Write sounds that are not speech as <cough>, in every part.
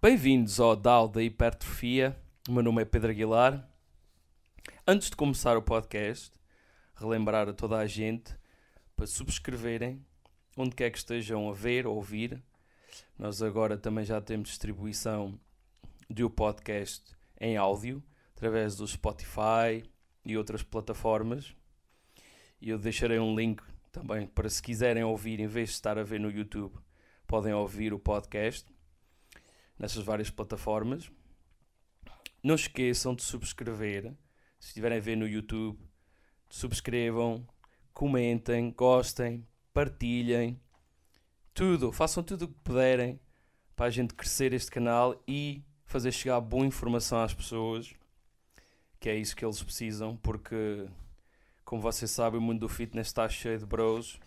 Bem-vindos ao DAO da Hipertrofia. O meu nome é Pedro Aguilar. Antes de começar o podcast, relembrar a toda a gente para subscreverem onde quer que estejam a ver ou ouvir. Nós agora também já temos distribuição do podcast em áudio através do Spotify e outras plataformas. E eu deixarei um link também para se quiserem ouvir, em vez de estar a ver no YouTube, podem ouvir o podcast nessas várias plataformas. Não esqueçam de subscrever, se estiverem a ver no YouTube, subscrevam, comentem, gostem, partilhem, tudo, façam tudo o que puderem para a gente crescer este canal e fazer chegar boa informação às pessoas, que é isso que eles precisam, porque, como vocês sabem, o mundo do fitness está cheio de bros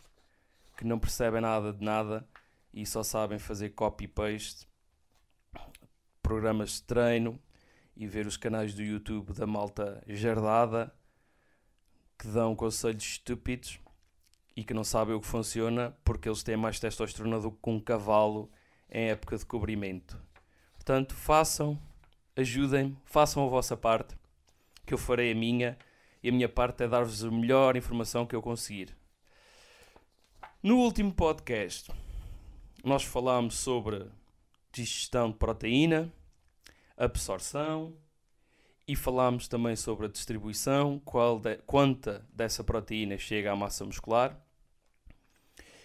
que não percebem nada de nada e só sabem fazer copy-paste, programas de treino e ver os canais do YouTube da malta jardada que dão conselhos estúpidos e que não sabem o que funciona porque eles têm mais testosterona do que um cavalo em época de cobrimento. Portanto, façam, ajudem-me, façam a vossa parte, que eu farei a minha, e a minha parte é dar-vos a melhor informação que eu conseguir. No último podcast, nós falámos sobre digestão de proteína, absorção e falámos também sobre a distribuição, qual de, quanta dessa proteína chega à massa muscular.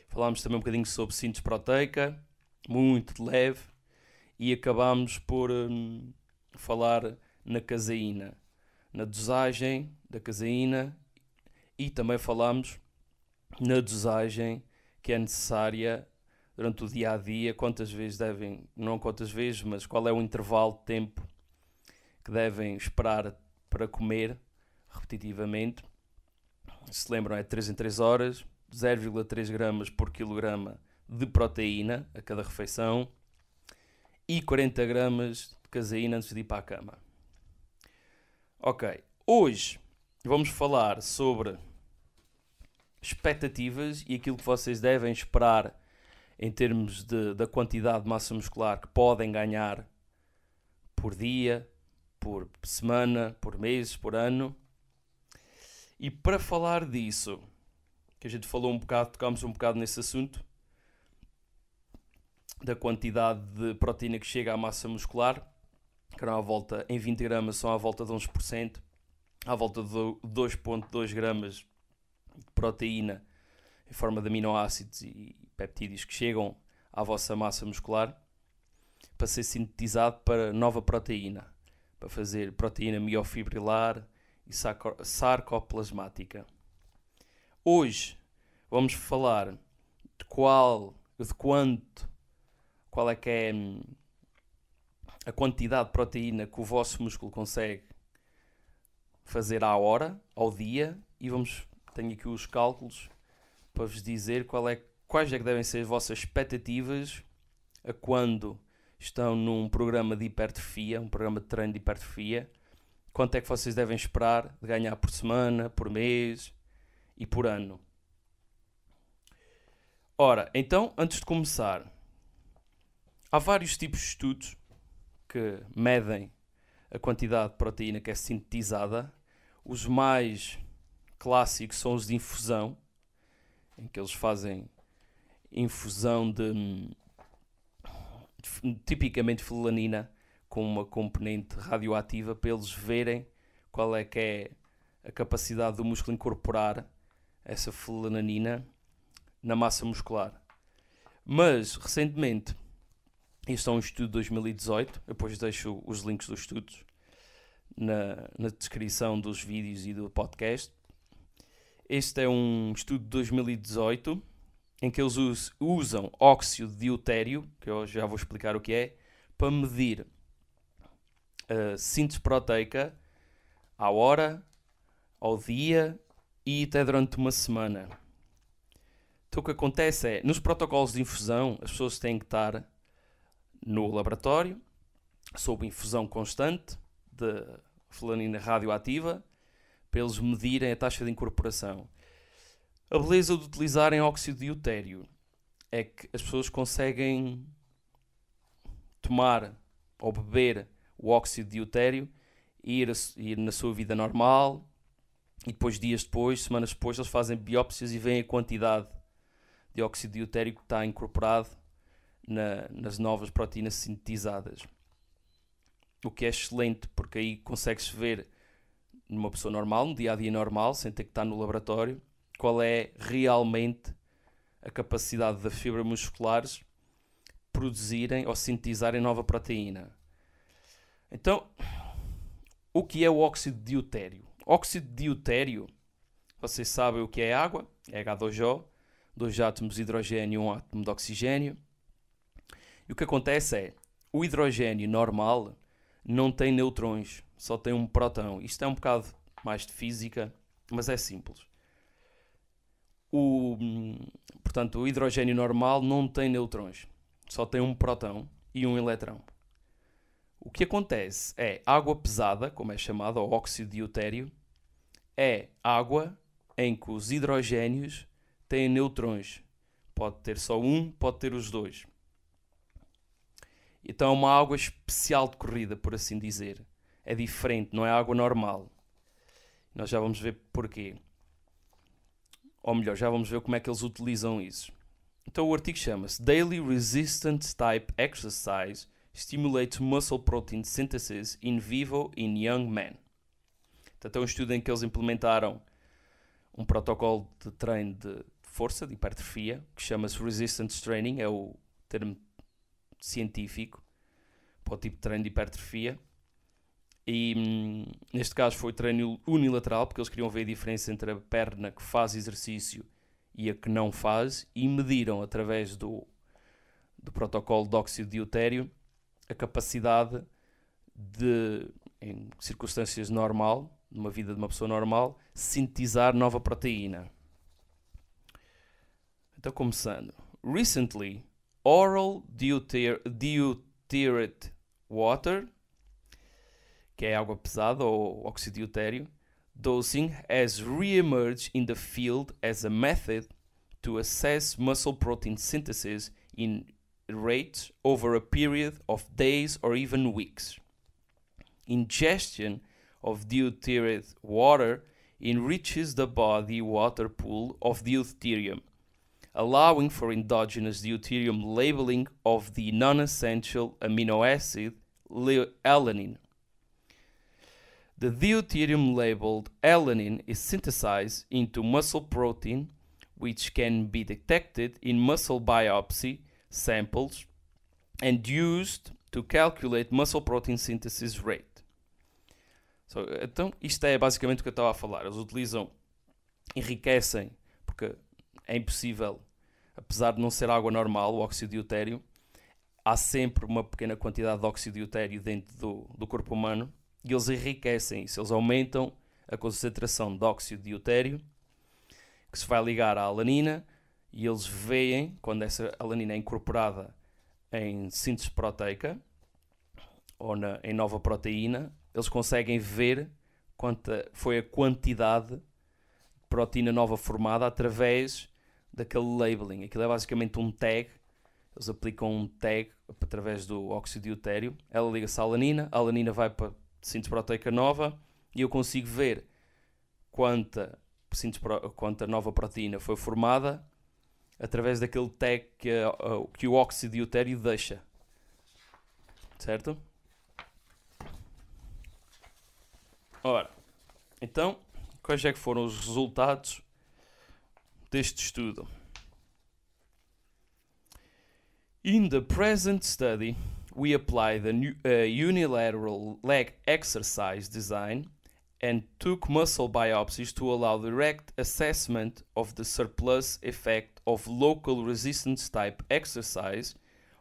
Falámos também um bocadinho sobre síntese proteica, muito leve, e acabámos por hum, falar na caseína, na dosagem da caseína e também falámos na dosagem que é necessária durante o dia a dia, quantas vezes devem, não quantas vezes, mas qual é o intervalo de tempo que devem esperar para comer repetitivamente. Se lembram, é 3 em 3 horas, 0,3 gramas por quilograma de proteína a cada refeição e 40 gramas de caseína antes de ir para a cama. Ok, hoje vamos falar sobre expectativas e aquilo que vocês devem esperar em termos de, da quantidade de massa muscular que podem ganhar por dia, por semana, por mês, por ano. E para falar disso, que a gente falou um bocado, tocámos um bocado nesse assunto, da quantidade de proteína que chega à massa muscular, que eram à volta, em 20 gramas são à volta de 11%, à volta de 2.2 gramas de proteína em forma de aminoácidos e peptídeos que chegam à vossa massa muscular para ser sintetizado para nova proteína, para fazer proteína miofibrilar e sarcoplasmática. Hoje vamos falar de qual, de quanto qual é que é hum, a quantidade de proteína que o vosso músculo consegue fazer à hora, ao dia, e vamos, tenho aqui os cálculos para vos dizer qual é, quais é que devem ser as vossas expectativas a quando estão num programa de hipertrofia, um programa de treino de hipertrofia, quanto é que vocês devem esperar de ganhar por semana, por mês e por ano. Ora, então, antes de começar, Há vários tipos de estudos que medem a quantidade de proteína que é sintetizada. Os mais clássicos são os de infusão, em que eles fazem infusão de, de tipicamente felanina com uma componente radioativa para eles verem qual é que é a capacidade do músculo incorporar essa felanina na massa muscular. Mas recentemente este é um estudo de 2018. Eu depois deixo os links dos estudos na, na descrição dos vídeos e do podcast. Este é um estudo de 2018 em que eles usam óxido de deutério, que eu já vou explicar o que é, para medir a síntese proteica à hora, ao dia e até durante uma semana. Então o que acontece é, nos protocolos de infusão, as pessoas têm que estar no laboratório, sob infusão constante de felanina radioativa, para eles medirem a taxa de incorporação. A beleza de utilizarem óxido de deutério é que as pessoas conseguem tomar ou beber o óxido de deutério, ir, a, ir na sua vida normal, e depois, dias depois, semanas depois, eles fazem biópsias e veem a quantidade de óxido de deutério que está incorporado na, nas novas proteínas sintetizadas. O que é excelente, porque aí consegue-se ver numa pessoa normal, no dia a dia normal, sem ter que estar no laboratório, qual é realmente a capacidade das fibras musculares produzirem ou sintetizarem nova proteína. Então, o que é o óxido de deutério? Óxido de deutério, vocês sabem o que é água, é H2O, dois átomos de hidrogênio e um átomo de oxigênio. E o que acontece é, o hidrogênio normal não tem neutrões, só tem um próton. Isto é um bocado mais de física, mas é simples. O, portanto, o hidrogênio normal não tem neutrões, só tem um próton e um eletrão. O que acontece é água pesada, como é chamada, ou óxido de deutério, é água em que os hidrogénios têm neutrões. Pode ter só um, pode ter os dois. Então é uma água especial de corrida, por assim dizer. É diferente, não é água normal. Nós já vamos ver porquê. Ou melhor, já vamos ver como é que eles utilizam isso. Então o artigo chama-se Daily Resistance Type Exercise Stimulates Muscle Protein Synthesis in Vivo in Young Men. Portanto, é um estudo em que eles implementaram um protocolo de treino de força, de hipertrofia, que chama-se Resistance Training, é o termo científico para o tipo de treino de hipertrofia. E hum, neste caso foi treino unilateral, porque eles queriam ver a diferença entre a perna que faz exercício e a que não faz, e mediram através do, do protocolo de óxido de deutério a capacidade de, em circunstâncias normal, numa vida de uma pessoa normal, sintetizar nova proteína. Então, começando. Recently, oral deuterated water, que é água pesada ou óxido de deutério, dosing has re-emerged in the field as a method to assess muscle protein synthesis in rates over a period of days or even weeks. Ingestion of deuterated water enriches the body water pool of deuterium, allowing for endogenous deuterium labeling of the non essential amino acid alanine. The deuterium labeled alanine is synthesized into muscle protein, which can be detected in muscle biopsy samples and used to calculate muscle protein synthesis rate. So, então, isto é basicamente o que eu estava a falar. Eles utilizam, enriquecem, porque é impossível, apesar de não ser água normal, o óxido de deutério, há sempre uma pequena quantidade de óxido de deutério dentro do, do corpo humano e eles enriquecem isso. Eles aumentam a concentração de óxido de deutério, que se vai ligar à alanina, e eles veem, quando essa alanina é incorporada em síntese proteica, ou na, em nova proteína, eles conseguem ver quanta foi a quantidade de proteína nova formada através daquele labeling. Aquilo é basicamente um tag. Eles aplicam um tag através do óxido de deutério. Ela liga-se à alanina, a alanina vai para síntese proteica nova e eu consigo ver quanta, quanta nova proteína foi formada através daquele tag que, que o óxido de deutério deixa. Certo? Ora, então, quais é que foram os resultados deste estudo? In the present study, we applied a uh, unilateral leg exercise design and took muscle biopsies to allow direct assessment of the surplus effect of local resistance type exercise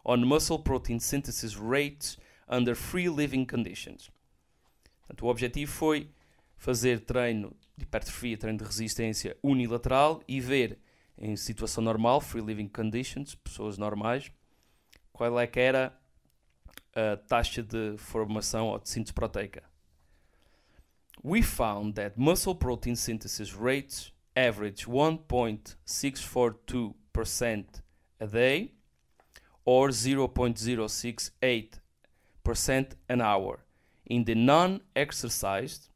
on muscle protein synthesis rates under free living conditions. Portanto, o objetivo foi fazer treino de hipertrofia, treino de resistência unilateral e ver em situação normal, free living conditions, pessoas normais, qual é que era a taxa de formação ou de síntese proteica. We found that muscle protein synthesis rates average 1.642% a day or 0.068% an hour in the non-exercised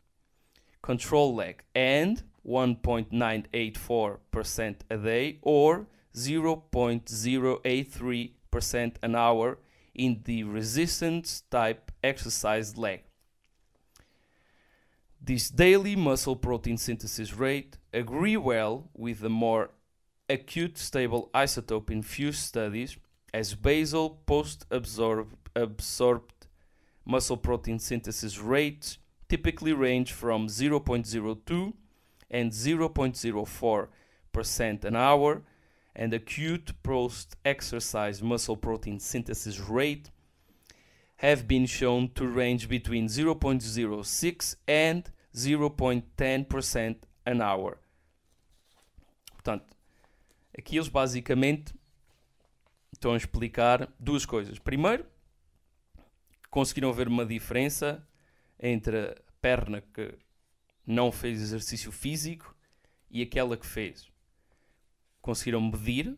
control leg and 1.984% a day or 0.083% an hour in the resistance type exercise leg. This daily muscle protein synthesis rate agree well with the more acute stable isotope infused studies as basal post absorbed muscle protein synthesis rates typically range from 0.02 and 0.04% an hour and acute post exercise muscle protein synthesis rate have been shown to range between 0.06 and 0.10% an hour. Portanto, aqui eles basicamente estão a explicar duas coisas. Primeiro, conseguiram ver uma diferença entre a perna que não fez exercício físico e aquela que fez. Conseguiram medir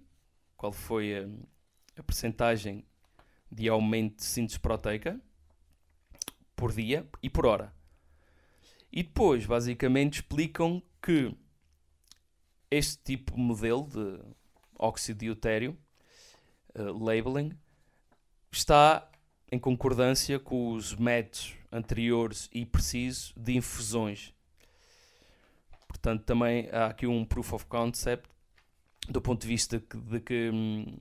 qual foi a, a percentagem de aumento de síntese proteica por dia e por hora. E depois, basicamente, explicam que este tipo de modelo de óxido de deutério, uh, labeling, está em concordância com os métodos anteriores e precisos de infusões. Portanto, também há aqui um proof of concept do ponto de vista de que, de que hum,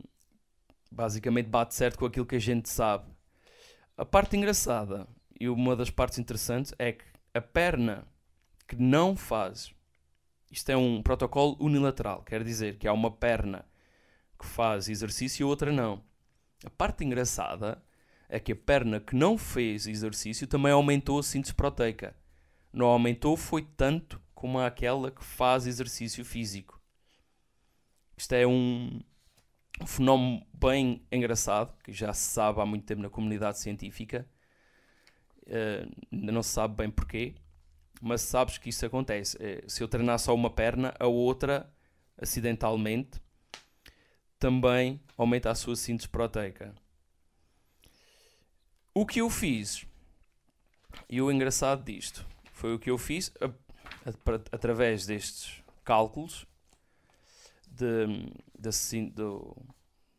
basicamente bate certo com aquilo que a gente sabe. A parte engraçada e uma das partes interessantes é que a perna que não faz, isto é um protocolo unilateral, quer dizer que há uma perna que faz exercício e outra não. A parte engraçada é que a perna que não fez exercício também aumentou a síntese proteica. Não aumentou foi tanto como aquela que faz exercício físico. Isto é um, fenómeno bem engraçado, que já se sabe há muito tempo na comunidade científica. Uh, ainda não se sabe bem porquê, mas sabes que isso acontece. Uh, se eu treinar só uma perna, a outra, acidentalmente, também aumenta a sua síntese proteica. O que eu fiz, e o engraçado disto, foi o que eu fiz a, a, através destes cálculos de, de,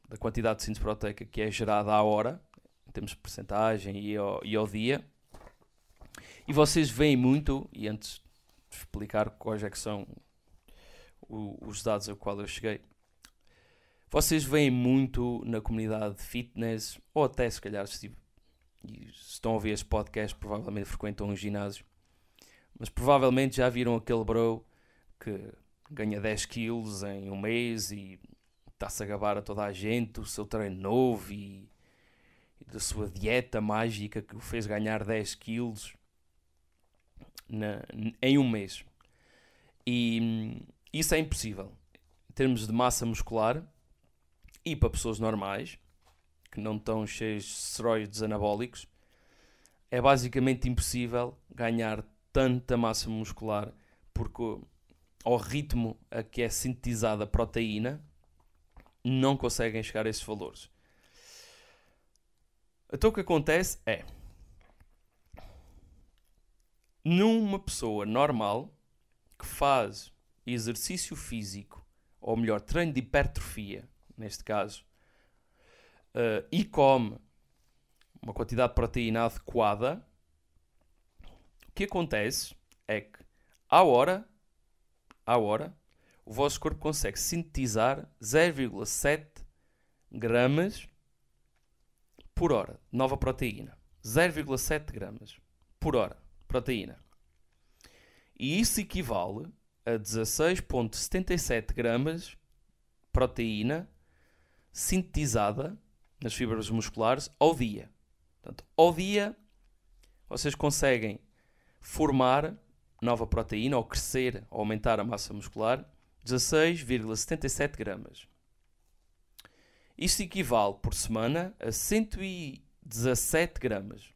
da quantidade de síntese proteica que é gerada à hora, em termos de porcentagem e ao, e ao dia. E vocês veem muito, e antes de explicar quais é que são o, os dados a qual eu cheguei, vocês veem muito na comunidade de fitness, ou até se calhar se, se estão a ouvir este podcast, provavelmente frequentam um ginásio, mas provavelmente já viram aquele bro que ganha 10 quilos em um mês e está-se a gabar a toda a gente o seu treino novo e, e da sua dieta mágica que o fez ganhar 10 quilos na, em um mês. E isso é impossível. Em termos de massa muscular e para pessoas normais, que não estão cheios de esteroides anabólicos, é basicamente impossível ganhar tanta massa muscular porque ao ritmo a que é sintetizada a proteína, não conseguem chegar a esses valores. Então o que acontece é numa pessoa normal que faz exercício físico, ou melhor, treino de hipertrofia, neste caso, uh, e come uma quantidade de proteína adequada, o que acontece é que à hora à hora, o vosso corpo consegue sintetizar 0,7 gramas por hora de nova proteína. 0,7 gramas por hora de proteína. E isso equivale a 16,77 gramas de proteína sintetizada nas fibras musculares ao dia. Portanto, ao dia vocês conseguem formar nova proteína, ou crescer, ou aumentar a massa muscular, 16,77 gramas. Isto equivale por semana a 117 gramas.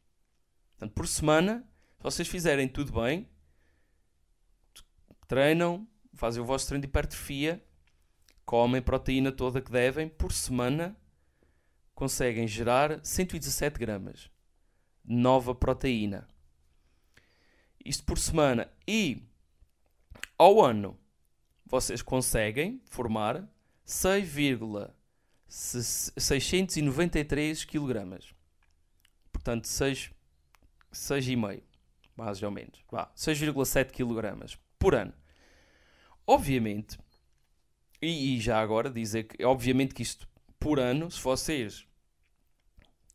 Portanto, por semana, se vocês fizerem tudo bem, treinam, fazem o vosso treino de hipertrofia, comem proteína toda que devem, por semana conseguem gerar 117 gramas. de nova proteína. Isto por semana. E ao ano vocês conseguem formar 6,693 kg. Portanto, 6, 6,5 mais ou menos. 6,7 kg por ano. Obviamente, e, e, já agora dizer que, obviamente que isto por ano, se vocês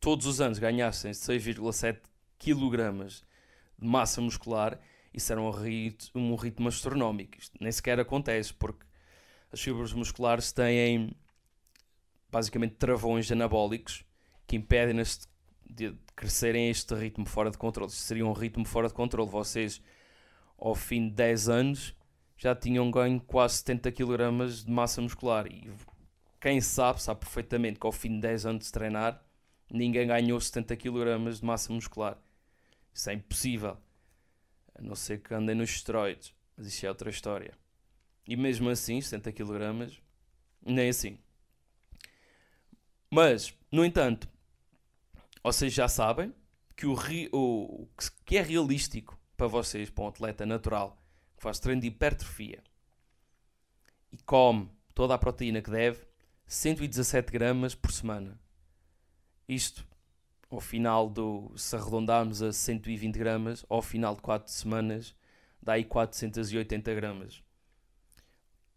todos os anos ganhassem 6,7 kg de massa muscular, isso era um ritmo, um ritmo astronómico. Isto nem sequer acontece, porque as fibras musculares têm basicamente travões anabólicos que impedem-nas de crescerem a este ritmo fora de controle. Isto seria um ritmo fora de controle. Vocês, ao fim de 10 anos, já tinham ganho quase 70 kg de massa muscular. E quem sabe, sabe perfeitamente que ao fim de 10 anos de treinar, ninguém ganhou 70 kg de massa muscular. Isso é impossível. A não ser que andem nos esteroides. Mas isso é outra história. E mesmo assim, 70 kg, nem assim. Mas, no entanto, vocês já sabem que o, o que é realístico para vocês, para um atleta natural, que faz treino de hipertrofia e come toda a proteína que deve, 117 gramas por semana. Isto, ao final do. Se arredondarmos a 120 gramas, ao final de 4 semanas, dá aí 480 gramas.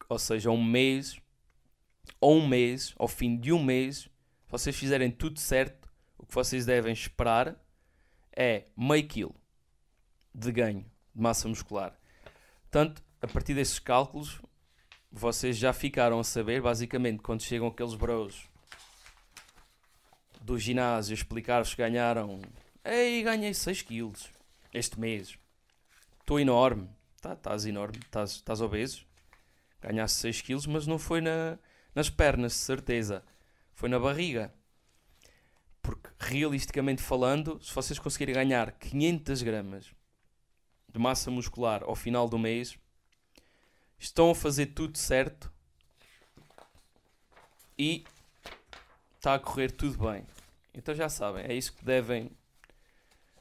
Ou seja, um mês, ou um mês, ao fim de um mês, se vocês fizerem tudo certo, o que vocês devem esperar é meio quilo de ganho de massa muscular. Portanto, a partir desses cálculos, vocês já ficaram a saber, basicamente, quando chegam aqueles bros do ginásio explicar-vos que ganharam. Ei, ganhei 6 quilos este mês. Estou enorme. Estás tá, enorme, estás obeso. Ganhaste 6 quilos, mas não foi na, nas pernas, de certeza. Foi na barriga. Porque, realisticamente falando, se vocês conseguirem ganhar 500 gramas de massa muscular ao final do mês, estão a fazer tudo certo e está a correr tudo bem. Então já sabem, é isso que devem.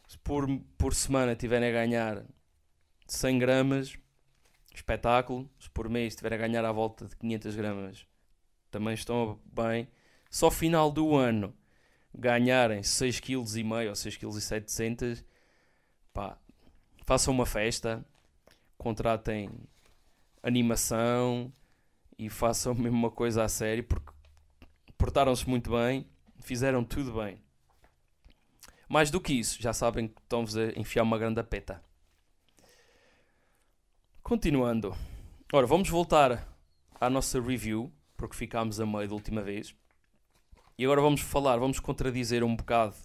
Se por, por semana tiverem a ganhar 100 gramas, espetáculo. Se por mês estiverem a ganhar à volta de 500 gramas, também estão bem. Só final do ano ganharem 6,5 kg ou 6,7 kg, pá, façam uma festa, contratem animação e façam mesmo uma coisa a sério porque portaram-se muito bem fizeram tudo bem. Mais do que isso, já sabem que estão-vos a enfiar uma grande peta. Continuando. Ora, vamos voltar à nossa review, porque ficámos a meio da última vez. E agora vamos falar, vamos contradizer um bocado,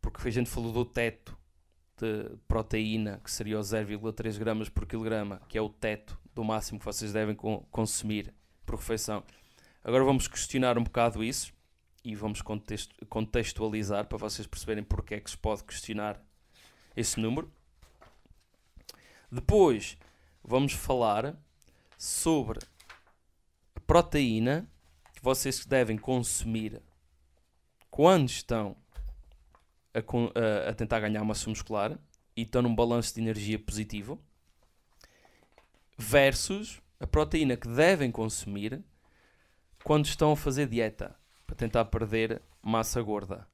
porque a gente falou do teto de proteína, que seria o 0,3 gramas por quilograma, que é o teto do máximo que vocês devem consumir por refeição. Agora vamos questionar um bocado isso e vamos contextualizar para vocês perceberem porque é que se pode questionar esse número. Depois vamos falar sobre a proteína que vocês devem consumir quando estão a, a, tentar ganhar massa muscular e estão num balanço de energia positivo versus a proteína que devem consumir quando estão a fazer dieta para tentar perder massa gorda.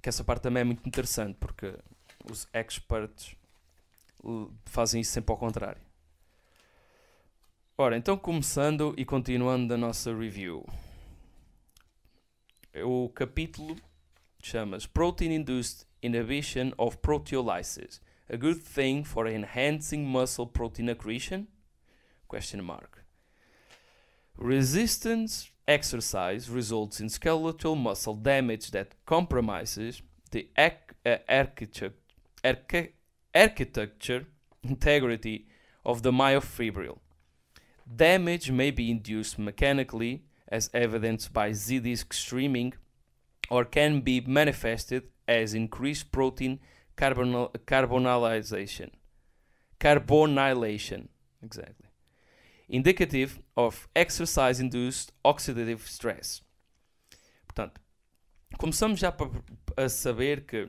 Que essa parte também é muito interessante porque os experts fazem isso sempre ao contrário. Ora, então começando e continuando a nossa review. O capítulo chama-se Protein Induced Inhibition of Proteolysis. A good thing for enhancing muscle protein accretion? Question mark. Resistance exercise results in skeletal muscle damage that compromises the uh, architecture, <laughs> integrity of the myofibril. Damage may be induced mechanically, as evidenced by Z-disc streaming, or can be manifested as increased protein carbonylation. Carbonylation, exactly indicative of exercise-induced oxidative stress. Portanto, começamos já a saber que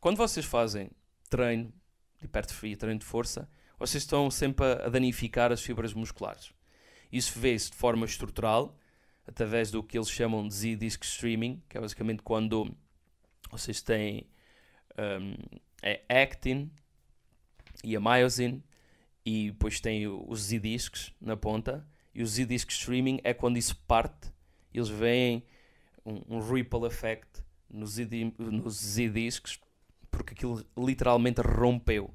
quando vocês fazem treino de hipertrofia, treino de força, vocês estão sempre a danificar as fibras musculares. Isso vê-se de forma estrutural, através do que eles chamam de Z-disc streaming, que é basicamente quando vocês têm um, é actin e a myosin, e depois tem os Z-discs na ponta, e o Z-disc streaming é quando isso parte, eles veem um, um ripple effect nos Z-discs, porque aquilo literalmente rompeu.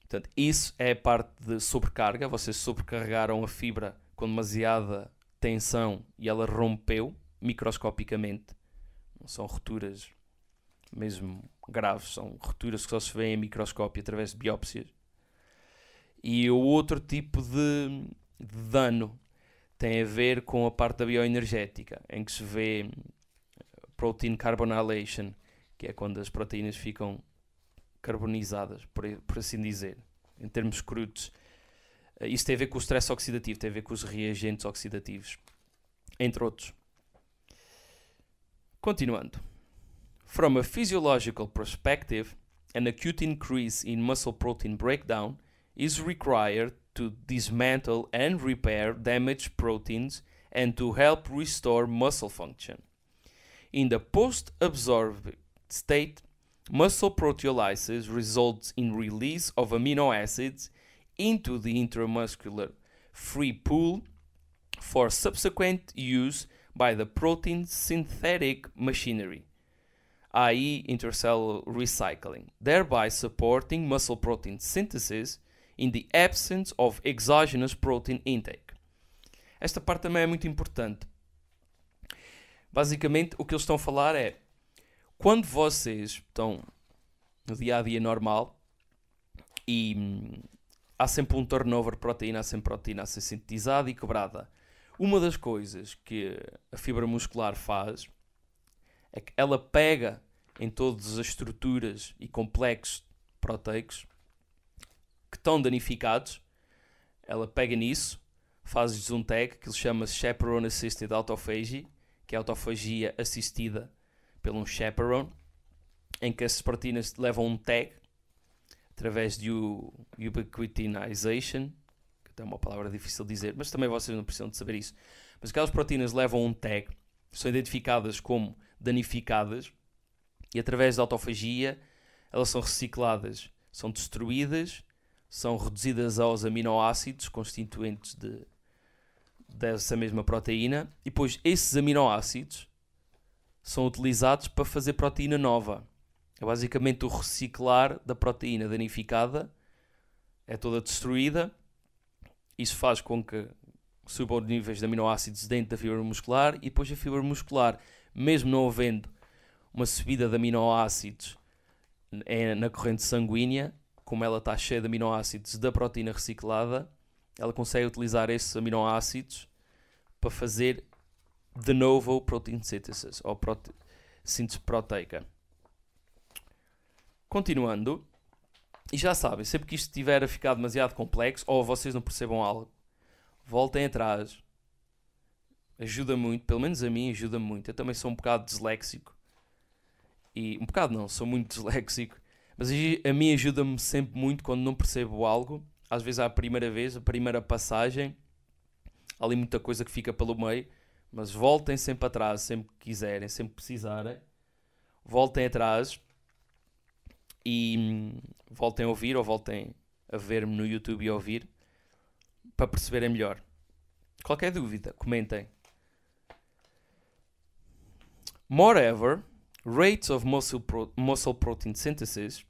Portanto, isso é a parte de sobrecarga. Vocês sobrecarregaram a fibra com demasiada tensão e ela rompeu microscopicamente. Não são rupturas mesmo graves, são rupturas que só se vêem em microscópio através de biópsias. E o outro tipo de, de dano tem a ver com a parte da bioenergética, em que se vê protein carbonylation, que é quando as proteínas ficam carbonizadas, por, por assim dizer, em termos crudos. Eh, isso tem a ver com o stress oxidativo, tem a ver com os reagentes oxidativos, entre outros. Continuando. From a physiological perspective, an acute increase in muscle protein breakdown is required to dismantle and repair damaged proteins and to help restore muscle function. In the post absorbed state, muscle proteolysis results in release of amino acids into the intramuscular free pool for subsequent use by the protein synthetic machinery, i.e., intercellular recycling, thereby supporting muscle protein synthesis in the absence of exogenous protein intake. Esta parte também é muito importante. Basicamente, o que eles estão a falar é quando vocês estão no dia a dia normal e hum, há sempre um turnover proteína, há sempre proteína a ser sintetizada e quebrada. Uma das coisas que a fibra muscular faz é que ela pega em todas as estruturas e complexos proteicos estão danificados, ela pega nisso, faz um tag que ele chama Chaperone Assisted Autophagy, que é autofagia assistida pelo um chaperone, em que as proteínas levam um tag através de ubiquitinization, que é uma palavra difícil de dizer, mas também vocês não precisam de saber isso. Mas aquelas proteínas levam um tag, são identificadas como danificadas e através da autofagia elas são recicladas, são destruídas, são reduzidas aos aminoácidos constituintes de, dessa mesma proteína e depois esses aminoácidos são utilizados para fazer proteína nova. É basicamente o reciclar da proteína danificada, é toda destruída. Isso faz com que subam os níveis de aminoácidos dentro da fibra muscular e depois a fibra muscular, mesmo não havendo uma subida de aminoácidos na corrente sanguínea, como ela está cheia de aminoácidos da proteína reciclada, ela consegue utilizar esses aminoácidos para fazer de novo protein synthesis ou prote síntese proteica. Continuando, e já sabem, sempre que isto estiver a ficar demasiado complexo ou vocês não percebam algo, voltem atrás. Ajuda muito, pelo menos a mim ajuda muito. Eu também sou um bocado disléxico. E um bocado não, sou muito <laughs> disléxico. Mas a mim ajuda-me sempre muito quando não percebo algo. Às vezes, à primeira vez, a primeira passagem, há ali muita coisa que fica pelo meio mas voltem sempre atrás, sempre que quiserem, sempre precisarem. Voltem atrás e hum, voltem a ouvir ou voltem a ver-me no YouTube e a ouvir para perceberem melhor. Qualquer dúvida, comentem. Moreover, rates of muscle, pro muscle protein synthesis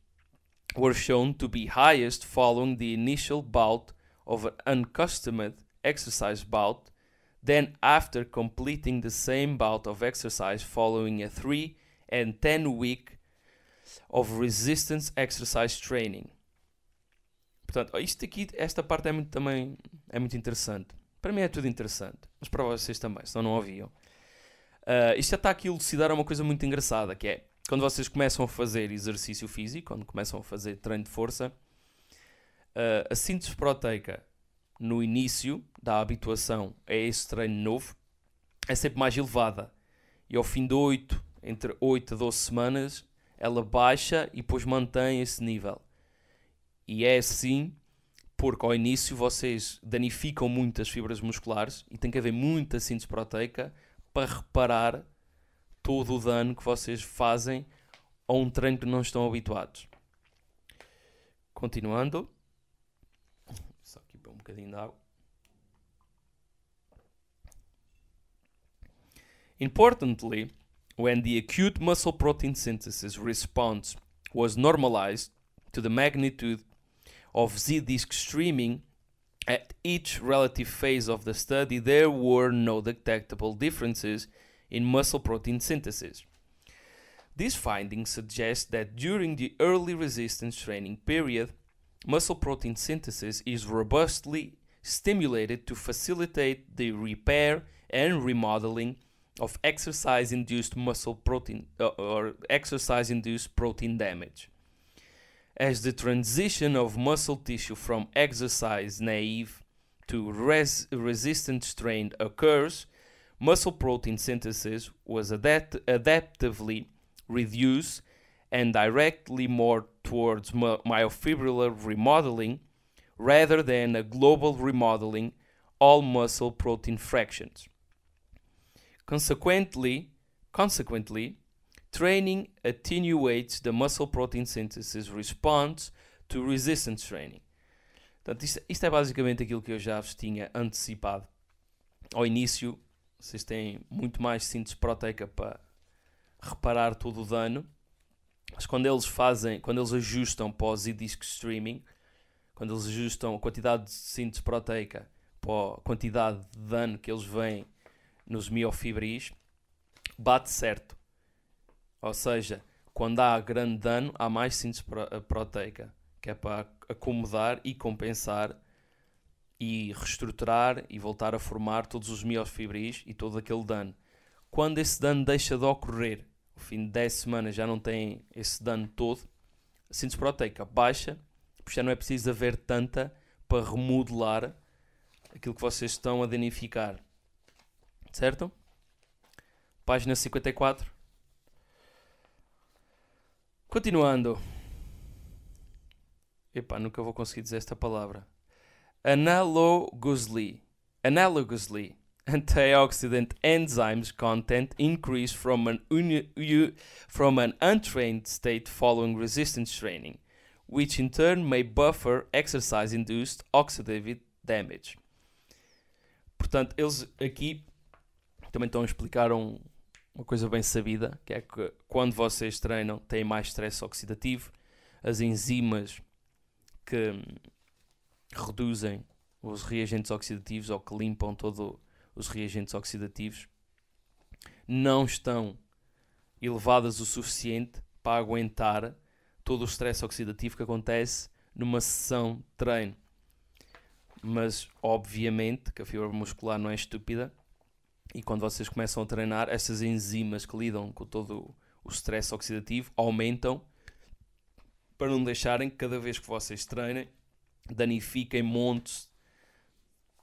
were shown to be highest following the initial bout of an uncustomed exercise bout Then, after completing the same bout of exercise following a 3 and 10 week of resistance exercise training. Portanto, isto aqui, esta parte é muito, também é muito interessante. Para mim é tudo interessante, mas para vocês também, senão não ouviam. Uh, isto já está aqui a elucidar uma coisa muito engraçada, que é quando vocês começam a fazer exercício físico, quando começam a fazer treino de força, uh, a síntese proteica no início da habituação a esse treino novo é sempre mais elevada. e ao fim de 8, entre 8 a 12 semanas, ela baixa e depois mantém esse nível. E é assim porque ao início vocês danificam muito as fibras musculares e tem que haver muita síntese proteica para reparar todo o dano que vocês fazem a um treino que não estão habituados. Continuando. Só aqui para um bocadinho de água. Importantly, when the acute muscle protein synthesis response was normalized to the magnitude of Z disc streaming at each relative phase of the study, there were no detectable differences in muscle protein synthesis. These findings suggest that during the early resistance training period, muscle protein synthesis is robustly stimulated to facilitate the repair and remodeling of exercise induced muscle protein uh, or exercise induced protein damage. As the transition of muscle tissue from exercise naive to res- resistant strained occurs, muscle protein synthesis was adapt- adaptively reduced and directly more towards my- myofibrillar remodeling rather than a global remodeling all muscle protein fractions. Consequently, consequently, training attenuates the muscle protein synthesis response to resistance training. Portanto, isto, isto é basicamente aquilo que eu já vos tinha antecipado. Ao início, vocês têm muito mais síntese proteica para reparar todo o dano, mas quando eles fazem, quando eles ajustam para o Z-Disc Streaming, quando eles ajustam a quantidade de síntese proteica para a quantidade de dano que eles veem nos miofibris, bate certo. Ou seja, quando há grande dano, há mais síntese proteica, que é para acomodar e compensar e reestruturar e voltar a formar todos os miofibris e todo aquele dano. Quando esse dano deixa de ocorrer, ao fim de 10 semanas já não tem esse dano todo, a síntese proteica baixa, porque já não é preciso haver tanta para remodelar aquilo que vocês estão a danificar. Certo? Página 54. Continuando. Epá, nunca vou conseguir dizer esta palavra. Analogously. Analogously. Antioxidant enzymes content increase from an, from an untrained state following resistance training, which in turn may buffer exercise induced oxidative damage. Portanto, eles aqui também estão a explicar um, uma coisa bem sabida, que é que quando vocês treinam têm mais stress oxidativo, as enzimas que hum, reduzem os reagentes oxidativos ou que limpam todos os reagentes oxidativos não estão elevadas o suficiente para aguentar todo o stress oxidativo que acontece numa sessão de treino. Mas, obviamente, que a fibra muscular não é estúpida e quando vocês começam a treinar, essas enzimas que lidam com todo o stress oxidativo aumentam para não deixarem que cada vez que vocês treinem danifiquem montes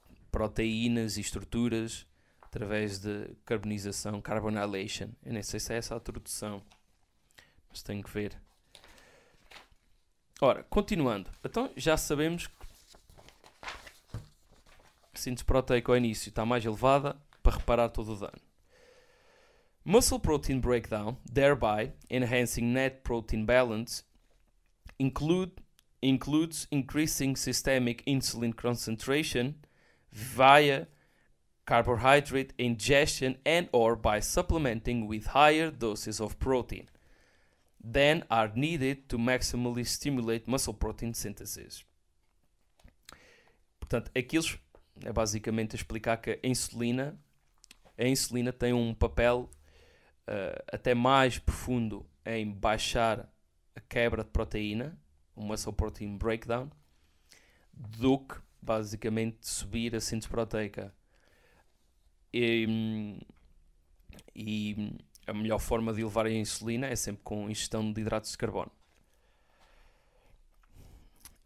de proteínas e estruturas através de carbonização, carbonylation. Eu nem sei se é essa a tradução, mas tenho que ver. Ora, continuando. Então já sabemos que a síntese proteica ao início está mais elevada, para reparar todo o dano. Muscle protein breakdown, thereby enhancing net protein balance, include, includes increasing systemic insulin concentration via carbohydrate ingestion and or by supplementing with higher doses of protein than are needed to maximally stimulate muscle protein synthesis. Portanto, aquilo é basicamente explicar que a insulina a insulina tem um papel uh, até mais profundo em baixar a quebra de proteína, o muscle protein breakdown, do que basicamente subir a síntese proteica. E, e a melhor forma de elevar a insulina é sempre com ingestão de hidratos de carbono.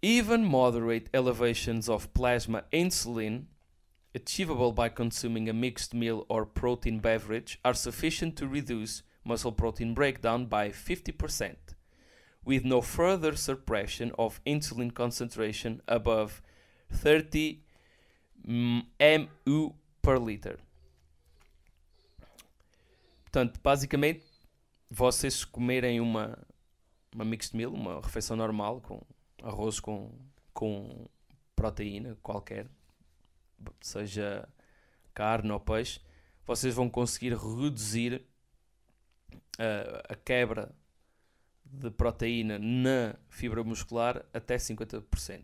Even moderate elevations of plasma insulin achievable by consuming a mixed meal or protein beverage are sufficient to reduce muscle protein breakdown by 50%, with no further suppression of insulin concentration above 30 mm, mu per liter. Portanto, basicamente, vocês comerem uma, uma mixed meal, uma refeição normal, com arroz com, com proteína qualquer, seja carne ou peixe, vocês vão conseguir reduzir a, a quebra de proteína na fibra muscular até 50%.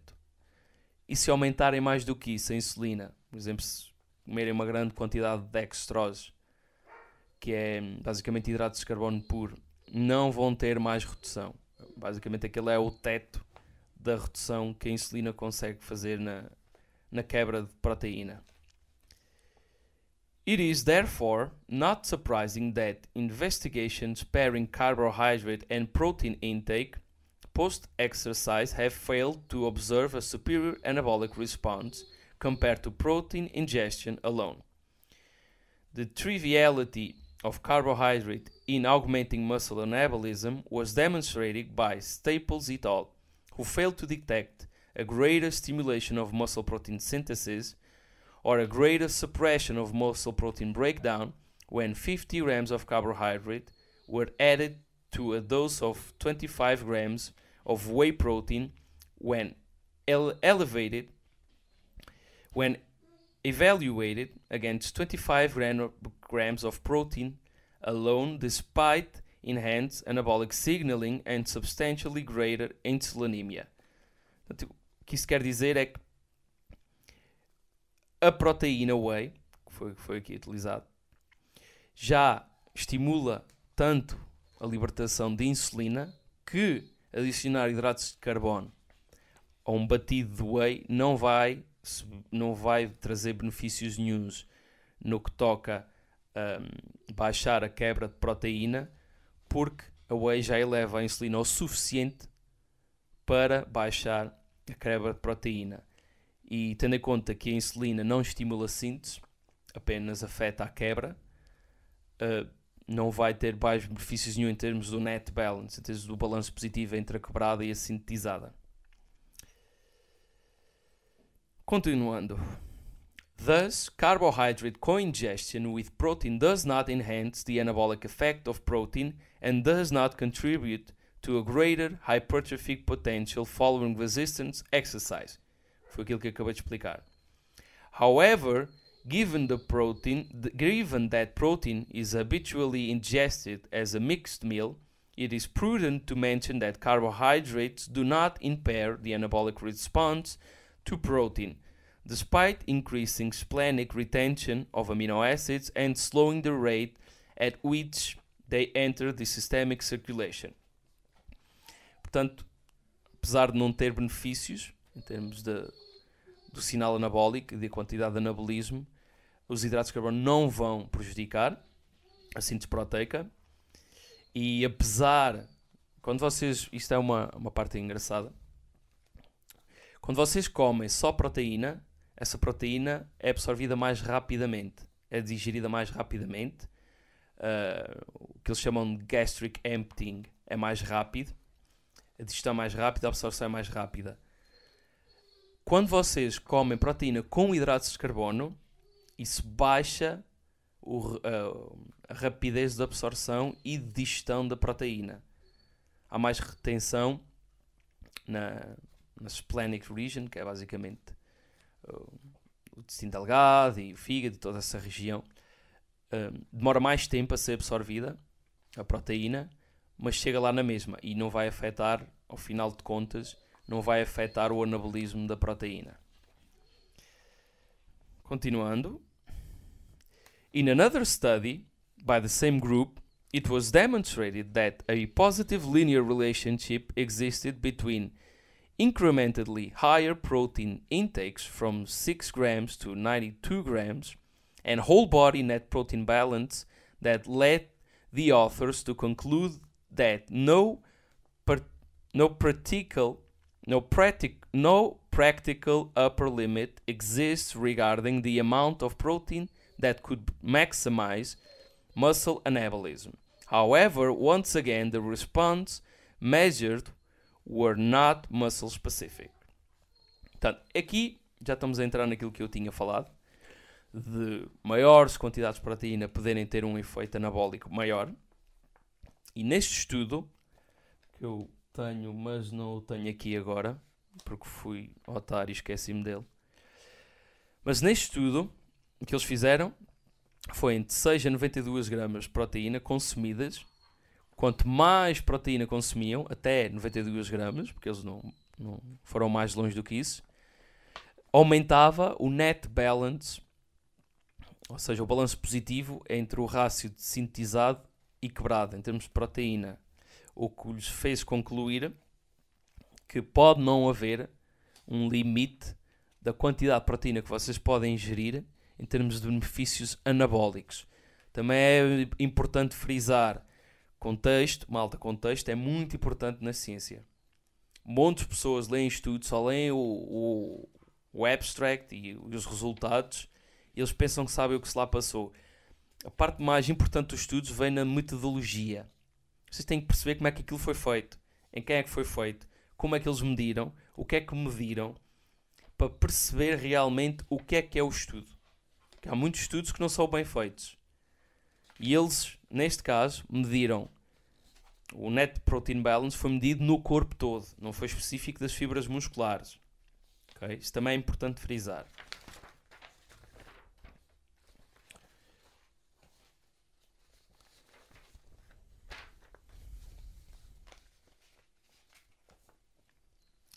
E se aumentarem mais do que isso a insulina, por exemplo, se comerem uma grande quantidade de dextrose, que é basicamente hidratos de carbono puro, não vão ter mais redução. Basicamente aquele é o teto da redução que a insulina consegue fazer na, na quebra de proteína. It is therefore not surprising that investigations pairing carbohydrate and protein intake post exercise have failed to observe a superior anabolic response compared to protein ingestion alone. The triviality of carbohydrate in augmenting muscle anabolism was demonstrated by Staples et al., who failed to detect a greater stimulation of muscle protein synthesis or a greater suppression of muscle protein breakdown when 50 grams of carbohydrate were added to a dose of 25 grams of whey protein when ele- elevated when evaluated against 25 gram- grams of protein alone despite enhanced anabolic signaling and substantially greater insulinemia. Que isso quer dizer é que a proteína whey, que foi, foi aqui utilizado, já estimula tanto a libertação de insulina que adicionar hidratos de carbono a um batido de whey não vai, não vai trazer benefícios nenhums no que toca a um, baixar a quebra de proteína, porque a whey já eleva a insulina o suficiente para baixar a quebra de proteína. E tendo em conta que a insulina não estimula a síntese, apenas afeta a quebra, uh, não vai ter mais benefícios nenhum em termos do net balance, em termos do balanço positivo entre a quebrada e a sintetizada. Continuando. Thus, carbohydrate co-ingestion with protein does not enhance the anabolic effect of protein and does not contribute to a greater hypertrophic potential following resistance exercise. Foi aquilo que acabei de explicar. However, given the protein, the, given that protein is habitually ingested as a mixed meal, it is prudent to mention that carbohydrates do not impair the anabolic response to protein, despite increasing splenic retention of amino acids and slowing the rate at which they enter the systemic circulation. Portanto, apesar de não ter benefícios em termos de, do sinal anabólico e da quantidade de anabolismo, os hidratos de carbono não vão prejudicar a síntese proteica. E apesar, quando vocês, isto é uma, uma parte engraçada, quando vocês comem só proteína, essa proteína é absorvida mais rapidamente, é digerida mais rapidamente. Uh, o que eles chamam de gastric emptying é mais rápido, a digestão é mais rápida, a absorção é mais rápida. Quando vocês comem proteína com hidratos de carbono, isso baixa o, uh, a rapidez de absorção e de digestão da proteína. Há mais retenção na, na splenic region, que é basicamente uh, o intestino delgado e o fígado e toda essa região. Uh, demora mais tempo a ser absorvida a proteína, mas chega lá na mesma e não vai afetar, ao final de contas, não vai afetar o anabolismo da proteína. Continuando. In another study by the same group, it was demonstrated that a positive linear relationship existed between incrementally higher protein intakes from 6 grams to 92 grams and whole body net protein balance that led the authors to conclude that no, no practical no, practic no practical upper limit exists regarding the amount of protein that could maximize muscle anabolism. However, once again, the response measured were not muscle specific. Portanto, aqui já estamos a entrar naquilo que eu tinha falado, de maiores quantidades de proteína poderem ter um efeito anabólico maior. E neste estudo, que eu tenho, mas não o tenho aqui agora, porque fui otário e esqueci-me dele. Mas neste estudo, o que eles fizeram foi entre 6 a 92 gramas de proteína consumidas. Quanto mais proteína consumiam, até 92 gramas, porque eles não, não foram mais longe do que isso, aumentava o net balance, ou seja, o balanço positivo entre o rácio de sintetizado e quebrado em termos de proteína o que lhes fez concluir que pode não haver um limite da quantidade de proteína que vocês podem ingerir em termos de benefícios anabólicos. Também é importante frisar contexto, malta, contexto é muito importante na ciência. Muitas pessoas leem estudos, só leem o, o, o abstract e os resultados e eles pensam que sabem o que se lá passou. A parte mais importante dos estudos vem na metodologia. Vocês têm que perceber como é que aquilo foi feito, em quem é que foi feito, como é que eles mediram, o que é que mediram, para perceber realmente o que é que é o estudo. Porque há muitos estudos que não são bem feitos. E eles, neste caso, mediram o net protein balance foi medido no corpo todo, não foi específico das fibras musculares. Okay? Isso também é importante frisar.